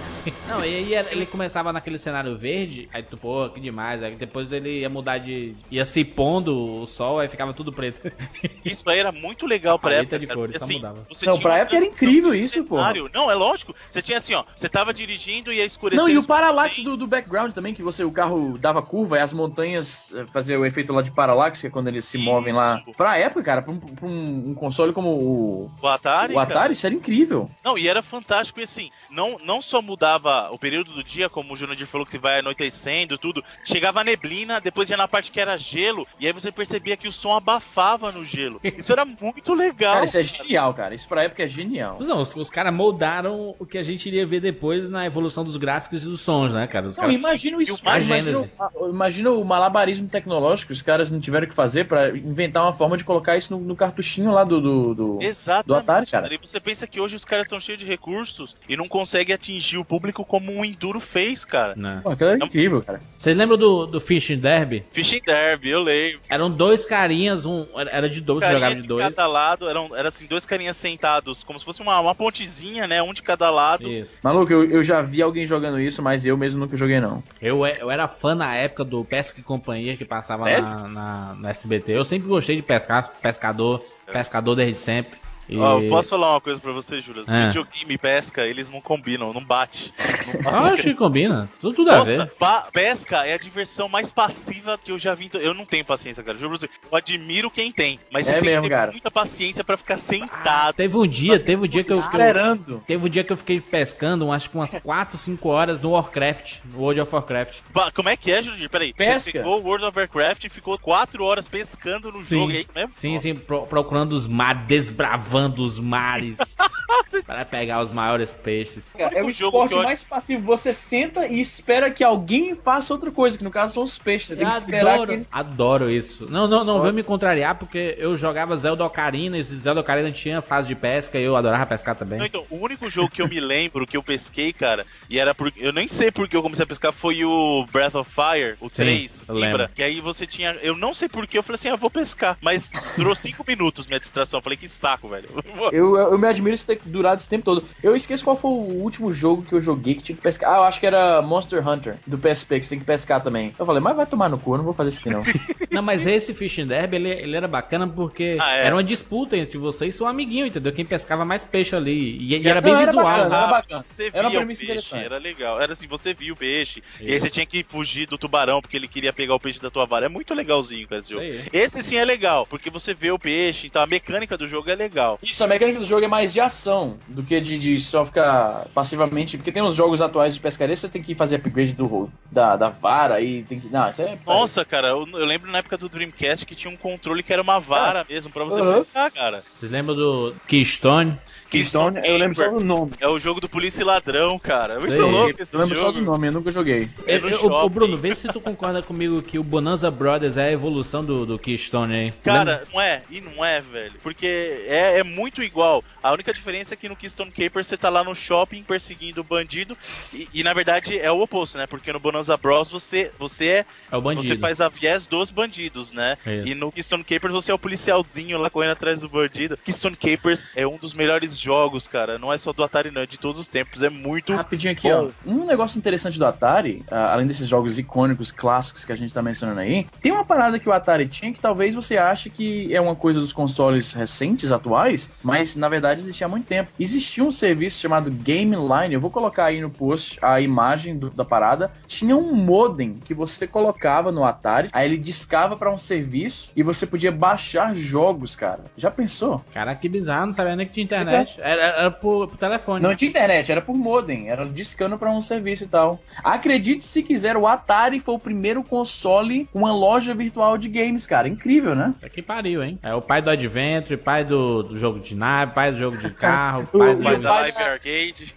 A: Não, e aí ele começava naquele cenário verde, aí tu, pô, que demais. Aí depois ele ia mudar de. ia se pondo o sol, aí ficava tudo preto.
C: Isso aí era muito legal pra época.
A: de
C: cara,
A: cores, só mudava.
C: você
B: Não, pra época era incrível isso, pô.
C: Não, é lógico. Você tinha assim, ó. Você tava dirigindo e ia escurecer.
B: Não, e o paralaxe do, do background também, que você o carro dava curva e as montanhas eh, faziam o efeito lá de paralaxe, que é quando eles se
C: Isso.
B: movem lá. Pra época, cara, pra um, pra um- console como o,
C: O Atari.
B: o
C: cara.
B: Atari, isso era incrível.
C: Não, e era fantástico, e assim, não, não só mudava o período do dia, como o Jurandir falou que vai anoitecendo, tudo. Chegava a neblina, depois ia na parte que era gelo, e aí você percebia que o som abafava no gelo. Isso era muito legal.
B: Cara, isso é genial, cara. Isso pra época é genial.
A: Não, os, os caras moldaram o que a gente iria ver depois na evolução dos gráficos e dos sons, né, cara? Os
B: Não,
A: caras-
B: imagina o espaço, imagina, imagina o malabarismo tecnológico que os caras não tiveram que fazer pra inventar uma forma de colocar isso no, no cartuchinho lá do, do, do-
C: Exatamente.
B: do Atari, cara.
C: E você pensa que hoje os caras estão cheios de recursos e não conseguem atingir o público como um Enduro fez, cara.
A: Né.
B: Pô, aquilo era incrível, cara.
A: Vocês lembram do, do Fishing Derby?
C: Fishing Derby, eu leio.
A: Eram dois carinhas, um era de dois,
C: Carinha
A: jogava
C: de
A: de dois.
C: cada lado, eram, era assim, dois carinhas sentados, como se fosse uma, uma pontezinha, né? Um de cada lado.
A: Isso.
B: Maluco, eu, eu já vi alguém jogando isso, mas eu mesmo nunca joguei, não.
A: Eu, eu era fã na época do Pesca e Companhia que passava na, na, na SBT. Eu sempre gostei de pescar, pescador, pescador desde sempre. E...
C: Posso falar uma coisa pra você, Júlio?
A: Ah.
C: Videogame e pesca, eles não combinam, não bate. Não bate.
A: Acho que combina. Tudo, tudo a
C: Nossa,
A: ver.
C: pa- pesca é a diversão mais passiva que eu já vi. em to- Eu não tenho paciência, cara. Juro pra você. Eu admiro quem tem. Mas
B: É
C: você tem
B: mesmo,
C: que ter
B: cara.
C: muita paciência pra ficar sentado.
A: Teve um dia, teve um dia que eu, que eu-
B: Esperando.
A: teve um dia que eu fiquei pescando, acho que umas 4, 5 horas no Warcraft, no World of Warcraft.
C: Ba- Como é que é, Júlio? Peraí.
B: Pesca?
C: Você pegou o World of Warcraft e ficou 4 horas pescando no
A: Sim.
C: jogo aí mesmo?
A: Sim,
C: Nossa.
A: sim, pro- procurando os mares, desbravando os mares para pegar os maiores peixes.
B: É o
C: único jogo
B: esporte
C: que eu acho-
B: mais passivo. Você senta e espera que alguém faça outra coisa, que no caso são os peixes. Você tem que esperar
A: adoro,
B: que eles.
A: adoro isso. Não, não, não, veio me contrariar porque eu jogava Zelda Ocarina e Zelda Ocarina tinha fase de pesca e eu adorava pescar também.
C: Não, então, o único jogo que eu me lembro que eu pesquei, cara, e era porque. Eu nem sei porque eu comecei a pescar, foi o Breath of Fire, o 3,
A: eu
C: lembra?
A: lembro.
C: Que aí você tinha. Eu não sei porque eu falei assim, ah, vou pescar. Mas durou 5 minutos minha distração. Eu falei, que saco, velho.
B: Eu, eu me admiro isso ter durado esse tempo todo. Eu esqueço qual foi o último jogo que eu joguei que tinha que pescar. Ah, eu acho que era Monster Hunter, do PSP, que você tem que pescar também. Eu falei, mas vai tomar no cu, eu não vou fazer isso aqui não.
A: Não, mas esse Fishing Derby, ele, ele era bacana porque
C: Ah, é.
A: era uma disputa entre você e seu amiguinho, entendeu? Quem pescava mais peixe ali. E, e era bem
B: Não, era
A: visual.
B: bacana.
A: né?
B: era bacana.
C: Você
B: Era uma
C: via o
B: premissa
C: peixe,
B: interessante.
C: era legal. Era assim, você via o peixe, e aí você tinha que fugir do tubarão porque ele queria pegar o peixe da tua vara. É muito legalzinho, cara, esse jogo.
A: aí.
C: Esse sim é legal, porque você vê o peixe, então a mecânica do jogo é legal.
B: Isso, a mecânica do jogo é mais de ação do que de, de só ficar passivamente. Porque tem uns jogos atuais de pescaria, você tem que fazer upgrade do, da, da vara e tem que. Não, isso é.
C: Nossa, cara, eu, eu lembro na época do Dreamcast que tinha um controle que era uma vara mesmo, pra você
B: Aham.
C: pensar, cara.
A: Vocês lembram do Keystone?
B: Keystone, eu lembro só do nome.
C: É o jogo do polícia e ladrão, cara.
A: Sei.
C: louco esse
B: Eu lembro só
C: jogo.
B: do nome, eu nunca joguei.
C: É
A: Eu- eu-
C: shopping.
A: Ô, Bruno, vê se tu concorda comigo que o Bonanza Brothers é a evolução do, do Keystone aí.
C: Cara, não é, e não é, velho. Porque é, é muito igual. A única diferença é que no Keystone Caper você tá lá no shopping perseguindo o bandido. E, e, na verdade é o oposto, né? Porque no Bonanza Bros você, você é.
A: É o bandido.
C: Você faz a viés dos bandidos, né?
A: Isso.
C: E no Keystone Capers você é o policialzinho lá correndo atrás do bandido. Keystone Capers é um dos melhores jogos, cara. Não é só do Atari, não, é de todos os tempos. É muito.
B: Rapidinho aqui,
C: Bom.
B: ó. Um negócio interessante do Atari, ah, além desses jogos icônicos, clássicos que a gente tá mencionando aí, tem uma parada que o Atari tinha que talvez você ache que é uma coisa dos consoles recentes, atuais, mas na verdade existia há muito tempo. Existia um serviço chamado Game Line, eu vou colocar aí no post a imagem do- da parada. Tinha um modem que você colocava no Atari, aí ele discava pra um serviço e você podia baixar jogos, cara. Já pensou?
A: Caraca, que bizarro, não sabia nem que tinha internet. Era, era por, por telefone.
B: Não
A: né?
B: tinha internet, era por modem, era discando pra um serviço e tal. Acredite se quiser, o Atari foi o primeiro console com uma loja virtual de games, cara. Incrível, né?
A: Isso aqui pariu, hein? É o pai do Adventure, pai do, do jogo de nave, pai do jogo de carro, pai do.
C: Vai
B: o
C: da
B: pai
C: Live Arcade.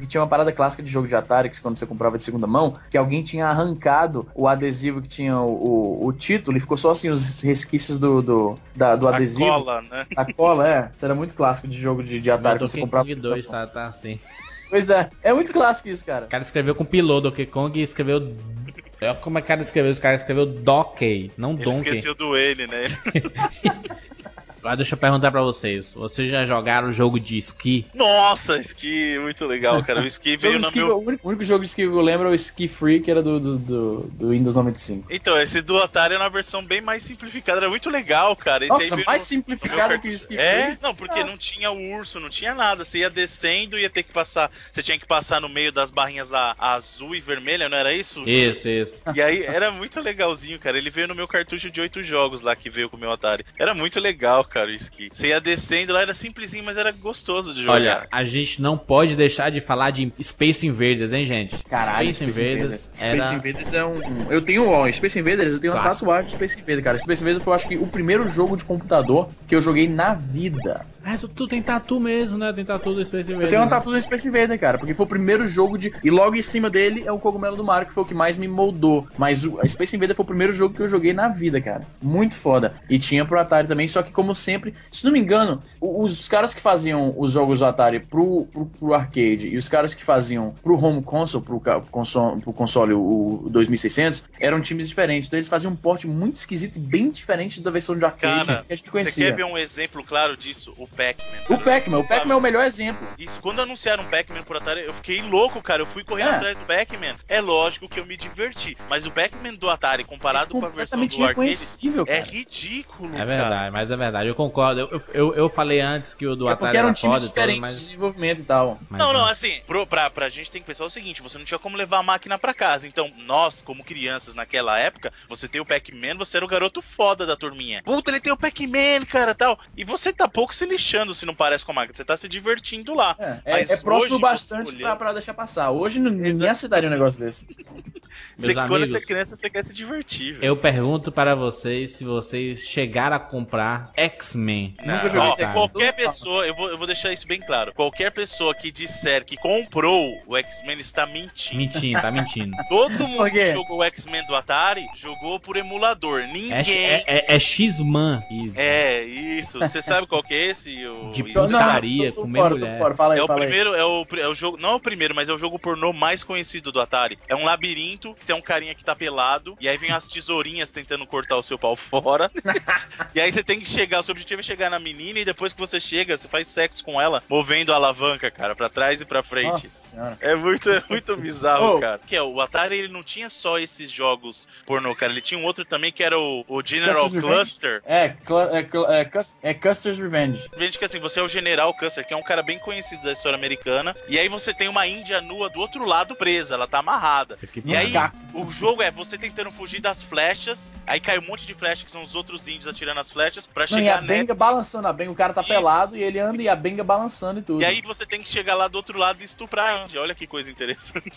B: Porque tinha uma parada clássica de jogo de Atari, que quando você comprava de segunda mão, que alguém tinha arrancado o adesivo que tinha o, o, o título e ficou só assim os resquícios do, do, da- do
C: A
B: adesivo.
C: cola, né?
B: A cola, é. Isso era muito clássico de jogo de, de Atari que você comprava.
A: Kong 2 tá, tá assim.
B: Pois é, é muito clássico isso, cara.
A: O cara escreveu com piloto Donkey Kong e escreveu. Olha como é que o cara escreveu? O cara escreveu Donkey, não
C: Ele
A: Donkey.
C: esqueceu do ele, né?
A: Agora deixa eu perguntar pra vocês. Vocês já jogaram o jogo de esqui?
C: Nossa, Ski, muito legal, cara. O Ski veio
B: de esqui-
C: meu.
B: o, único, o único jogo de ski que eu lembro é o Ski Free, que era do, do, do, do Windows 95.
C: Então, esse do Atari é uma versão bem mais simplificada, era muito legal, cara. Esse
B: Nossa, mais
C: no-
B: simplificado
C: no
B: que o Ski
C: É,
B: Free.
C: não, porque
B: Ah.
C: não tinha o urso, não tinha nada. Você ia descendo e ia ter que passar. Você tinha que passar no meio das barrinhas lá azul e vermelha, não era isso?
A: Isso, isso.
C: E aí era muito legalzinho, cara. Ele veio no meu cartucho de oito jogos lá que veio com o meu Atari. Era muito legal, cara, o ski. Você ia descendo lá, era simplesinho, mas era gostoso de jogar.
A: Olha, a gente não pode deixar de falar de Space Invaders, hein, gente?
B: Caralho,
A: Space, Invaders,
B: Space
A: era...
B: Invaders é um. Eu tenho, ó, Space Invaders, eu tenho uma
A: Clássico.
B: tatuagem de Space Invaders, cara. Space Invaders foi, eu acho que, o primeiro jogo de computador que eu joguei na vida.
A: Ah, tu, tu tem tatu mesmo, né? Tem tatu do Space Invaders.
B: Eu tenho uma tatu do Space Invader, cara, porque foi o primeiro jogo de. E logo em cima dele é o Cogumelo do Mario, que foi o que mais me moldou. Mas o a Space Invader foi o primeiro jogo que eu joguei na vida, cara. Muito foda. E tinha pro Atari também, só que, como sempre, se não me engano, o- os caras que faziam os jogos do Atari pro, pro, pro arcade e os caras que faziam pro home console, pro, pro console, pro console o, o 2600, eram times diferentes. Então eles faziam um porte muito esquisito e bem diferente da versão de arcade
C: Cara,
B: que a gente
C: Você
B: conhecia.
C: quer ver um exemplo claro disso? O Pac-Man.
B: O Pac-Man, o Pac-Man é o melhor exemplo.
C: Isso, quando anunciaram o Pac-Man por Atari, eu fiquei louco, cara. Eu fui correndo
B: É.
C: atrás do Pac-Man. É lógico que eu me diverti. Mas o Pac-Man do Atari, comparado com a versão do arcade,
B: cara.
C: é ridículo,
A: É
C: cara.
A: verdade, mas é verdade, eu concordo. Eu, eu, eu falei antes que o do
B: É
A: Atari era
B: times
A: foda e tudo,
B: diferentes
A: mas...
B: de desenvolvimento e tal.
A: mas
C: Não, não, assim, pro, pra, pra gente tem que pensar o seguinte, você não tinha como levar a máquina pra casa. Então, nós, como crianças naquela época, você tem o Pac-Man, você era o garoto foda da turminha. Puta, ele tem o Pac-Man, cara, tal. E você tá pouco se lixando se não parece com a máquina. Você tá se divertindo lá.
B: É, é,
C: Mas
B: é próximo
C: hoje,
B: bastante
C: você
B: pra, pra deixar passar. Hoje n- ninguém aceitaria um negócio desse.
C: Você,
A: Meus
C: quando
A: amigos,
C: você é criança, você quer se divertir, velho.
A: Eu pergunto para vocês se vocês chegaram a comprar X-Men.
B: Nunca
C: Não,
B: joguei
C: ó, qualquer pessoa, eu vou, eu vou deixar isso bem claro. Qualquer pessoa que disser que comprou o X-Men está mentindo.
A: Mentindo, tá mentindo.
C: Todo mundo que jogou o X-Men do Atari jogou por emulador.
A: É,
C: Ninguém.
A: é, é, é X-Man. Isso.
C: É, isso. Você sabe qual que é esse? O...
A: De putaria, comer
B: fora,
A: mulher.
B: Fora. Fala aí,
C: É o
B: fala aí.
C: primeiro, é o, é o jogo, não é o primeiro, mas é o jogo pornô mais conhecido do Atari. É um labirinto, que você é um carinha que tá pelado, e aí vem as tesourinhas tentando cortar o seu pau fora. e aí você tem que chegar, o seu objetivo é chegar na menina, e depois que você chega, você faz sexo com ela, movendo a alavanca, cara, pra trás e pra frente.
B: Nossa.
C: É muito, é muito bizarro,
B: Oh.
C: cara. Que é, o Atari ele não tinha só esses jogos pornô, cara. Ele tinha um outro também que era o, o General? Cluster.
B: É, cl- é, cl- é, é Custer's Revenge.
C: Vende que assim, você é o General Custer, que é um cara bem conhecido da história americana. E aí você tem uma índia nua do outro lado presa, ela tá amarrada.
A: Que
C: E aí,
B: Macaco.
C: o jogo é você tentando fugir das flechas. Aí cai um monte de flechas que são os outros índios atirando as flechas pra
B: Não, e a
C: chegar nela.
B: benga balançando, a benga, o cara tá
C: Isso.
B: pelado e ele anda e a benga balançando e tudo.
C: E aí você tem que chegar lá do outro lado e estuprar a índia. Olha que coisa interessante.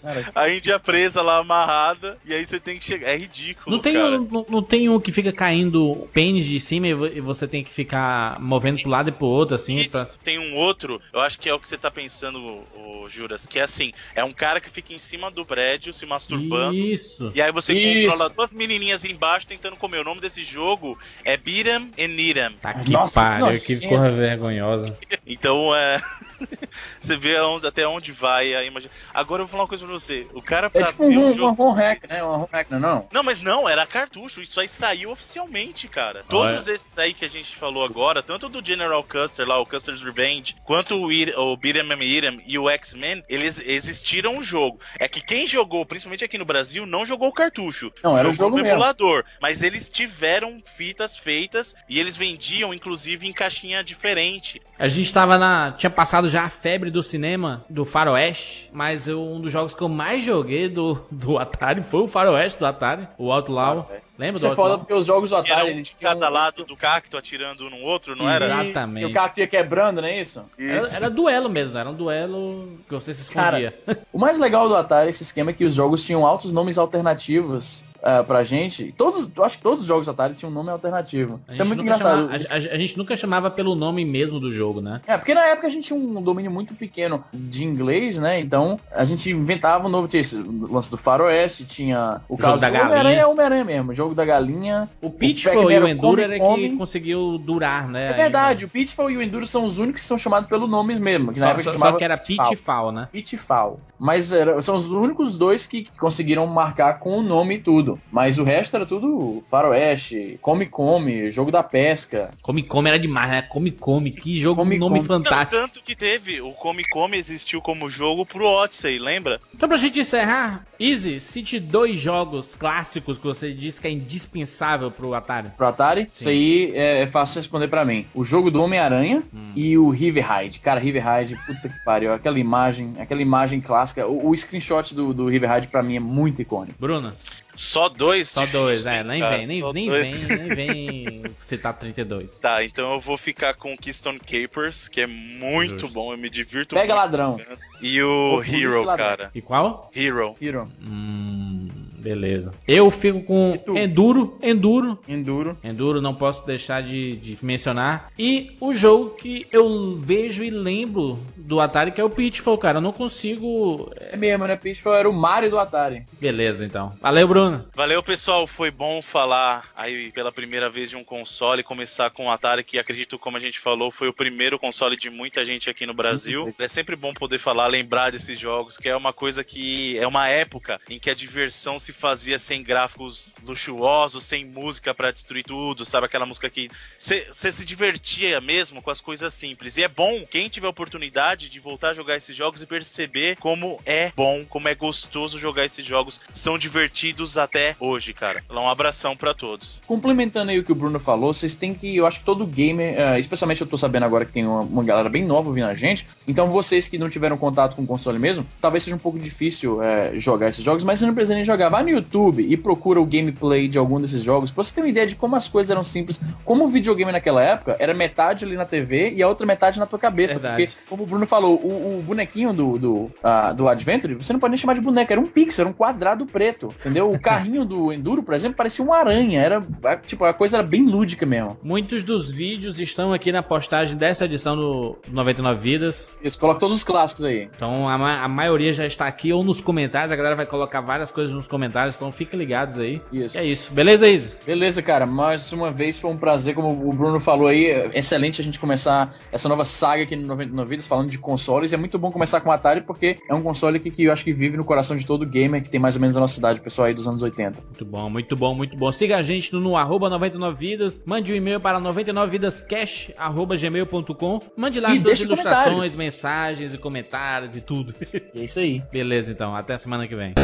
B: Cara,
C: A índia presa lá amarrada. E aí você tem que chegar. É ridículo,
A: Não tem,
C: cara.
A: um, não, não tem um que fica caindo pênis de cima e você tem que ficar movendo pro lado e pro outro, assim.
C: Isso,
A: Pra...
C: tem um outro, eu acho que é o que você tá pensando, o, o Juras, que é assim, é um cara que fica em cima do prédio se masturbando.
A: Isso.
C: E aí você
B: Isso.
C: controla duas menininhas embaixo tentando comer. O nome desse jogo é Beat'em and Neat'em.
A: Tá que
B: Nossa,
A: pariu, que porra vergonhosa.
C: Então é. você vê até onde vai a imagem. Agora eu vou falar uma coisa pra você. O cara pra
B: é tipo
C: ver
B: um,
C: o
B: um,
C: jogo.
B: um, hack, né? Um home hack, não é não?
C: Não, mas não, era cartucho. Isso aí saiu oficialmente, cara. Todos esses aí que a gente falou agora, tanto do General Custer lá, o Custer's Revenge, quanto o, Ir- o Beat'em and Eat'em e o X-Men, eles existiram o jogo. É que quem jogou, principalmente aqui no Brasil, não jogou o cartucho.
B: Não, era o
C: jogou
B: jogo
C: no
B: mesmo.
C: emulador. Mas eles tiveram fitas feitas e eles vendiam, inclusive, em caixinha diferente.
A: A gente tava na. Tinha passado já a febre do cinema do Faroeste, mas eu- um dos jogos que eu mais joguei do, do Atari foi o Faroeste do Atari, o Outlaw. Lembra
B: Isso
A: do
B: é foda
A: Outlaw?
B: porque os jogos do Atari,
C: um
B: eles tinham...
C: cada lado do cacto atirando um no outro, não era?
A: Exatamente.
B: E o cacto ia quebrando, não é isso?
A: Era, era duelo mesmo, era um duelo que você se
B: Cara,
A: escondia.
B: O mais legal do Atari, esse esquema, é que os jogos tinham altos nomes alternativos ah, pra gente. Todos, eu acho que todos os jogos do Atari tinham um nome alternativo. Isso é muito engraçado.
A: a, a- gente nunca chamava pelo nome mesmo do jogo, né?
B: É, porque na época a gente tinha um domínio muito pequeno de inglês, né? Então a gente inventava um novo. Tinha esse lance do Faroeste, tinha o
A: jogo
B: caso
A: da
B: do
A: galinha.
B: Homem-Aranha é Homem-Aranha mesmo. O jogo da galinha.
A: O Pitfall e o
B: o
A: Enduro era que conseguiu durar, né?
B: É verdade, o Pitfall e o Enduro são os únicos que são chamados pelo nome mesmo. Que na
A: Só,
B: época
A: só-
B: chamava
A: só que era Pitfall, né?
B: Pitfall. Mas era- são os únicos dois que conseguiram marcar com o nome e tudo. Tudo. Mas o resto era tudo faroeste, come come, jogo da pesca.
A: Come Come era demais, né? Come Come, que jogo,
B: Come
A: nome
B: Come.
A: fantástico.
C: Tanto que teve, o Come Come existiu como jogo pro Odyssey, lembra?
A: Então, pra gente encerrar, Easy, cite dois jogos clássicos que você disse que é indispensável pro Atari.
B: Pro Atari, isso aí é, é fácil responder pra mim. O jogo do Homem-Aranha
A: Hum.
B: e o River Ride. Cara, River Ride, puta que pariu. Aquela imagem, aquela imagem clássica. O, o screenshot do, do River Ride pra mim é muito icônico.
A: Bruna,
C: Só dois?
A: só
C: Difícil,
A: dois, é, nem
C: cara?
A: vem, nem, nem vem, nem vem citar 32.
C: Tá, então eu vou ficar com o Keystone Capers, que é muito
A: Justo.
C: bom, eu me divirto
B: Pega
C: muito.
B: ladrão.
C: E o
B: polícia
C: Hero, cara.
A: E qual?
C: Hero.
B: Hero.
A: Hum, beleza. Eu fico com? Enduro, Enduro,
B: Enduro.
A: Enduro, não posso deixar de, de mencionar. E o jogo que eu vejo e lembro do Atari, que é o Pitfall, cara. Eu não consigo.
B: É mesmo, né? Pitfall era o Mario do Atari.
A: Beleza, então. Valeu, Bruno.
C: Valeu, pessoal. Foi bom falar aí pela primeira vez de um console, começar com o Atari, que acredito, como a gente falou, foi o primeiro console de muita gente aqui no Brasil. É sempre bom poder falar, lembrar desses jogos, que é uma coisa que é uma época em que a diversão se fazia sem gráficos luxuosos, sem música pra destruir tudo, sabe? Aquela música que você se divertia mesmo com as coisas simples. E é bom quem tiver oportunidade de voltar a jogar esses jogos e perceber como é bom, como é gostoso jogar esses jogos. São divertidos até hoje, cara. Um abração pra todos.
B: Complementando aí o que o Bruno falou, vocês têm que. Eu acho que todo gamer, eh, especialmente eu tô sabendo agora que tem uma, uma galera bem nova ouvindo a gente. Então vocês que não tiveram contato com o console mesmo, talvez seja um pouco difícil eh, jogar esses jogos, mas você não precisa nem jogar. Vai no YouTube e procura o gameplay de algum desses jogos pra você ter uma ideia de como as coisas eram simples. Como o videogame naquela época era metade ali na TV e a outra metade na tua cabeça.
A: Verdade.
B: Porque, como o Bruno falou, o, o bonequinho do, do, ah, do Adventure, você não pode nem chamar de boneco, era um pixel, era um quadrado preto. Entendeu? O carrinho do Enduro, por exemplo, parecia uma aranha. Era, tipo, a coisa era bem lúdica mesmo.
A: Muitos dos vídeos estão aqui na postagem dessa edição do 99 Vidas.
B: Isso, coloca todos os clássicos aí.
A: Então a, ma- a maioria já está aqui ou nos comentários. A galera vai colocar várias coisas nos comentários. Então fiquem ligados aí.
B: Isso.
A: E é isso. Beleza, Izzy?
B: Beleza, cara. Mais uma vez foi um prazer, como o Bruno falou aí. é Excelente a gente começar essa nova saga aqui no 99 Vidas, falando de consoles. E é muito bom começar com o Atari, porque é um console que, que eu acho que vive no coração de todo gamer que tem mais ou menos a nossa idade, pessoal aí dos anos 80.
A: Muito bom, muito bom, muito bom. Siga a gente no, no arroba 99vidas. Mande um e-mail para 99vidascash, arroba gmail.com. Mande lá
B: E
A: suas ilustrações,
B: comentários.
A: mensagens e comentários e tudo.
B: E é isso aí.
A: Beleza, então. Até semana que vem.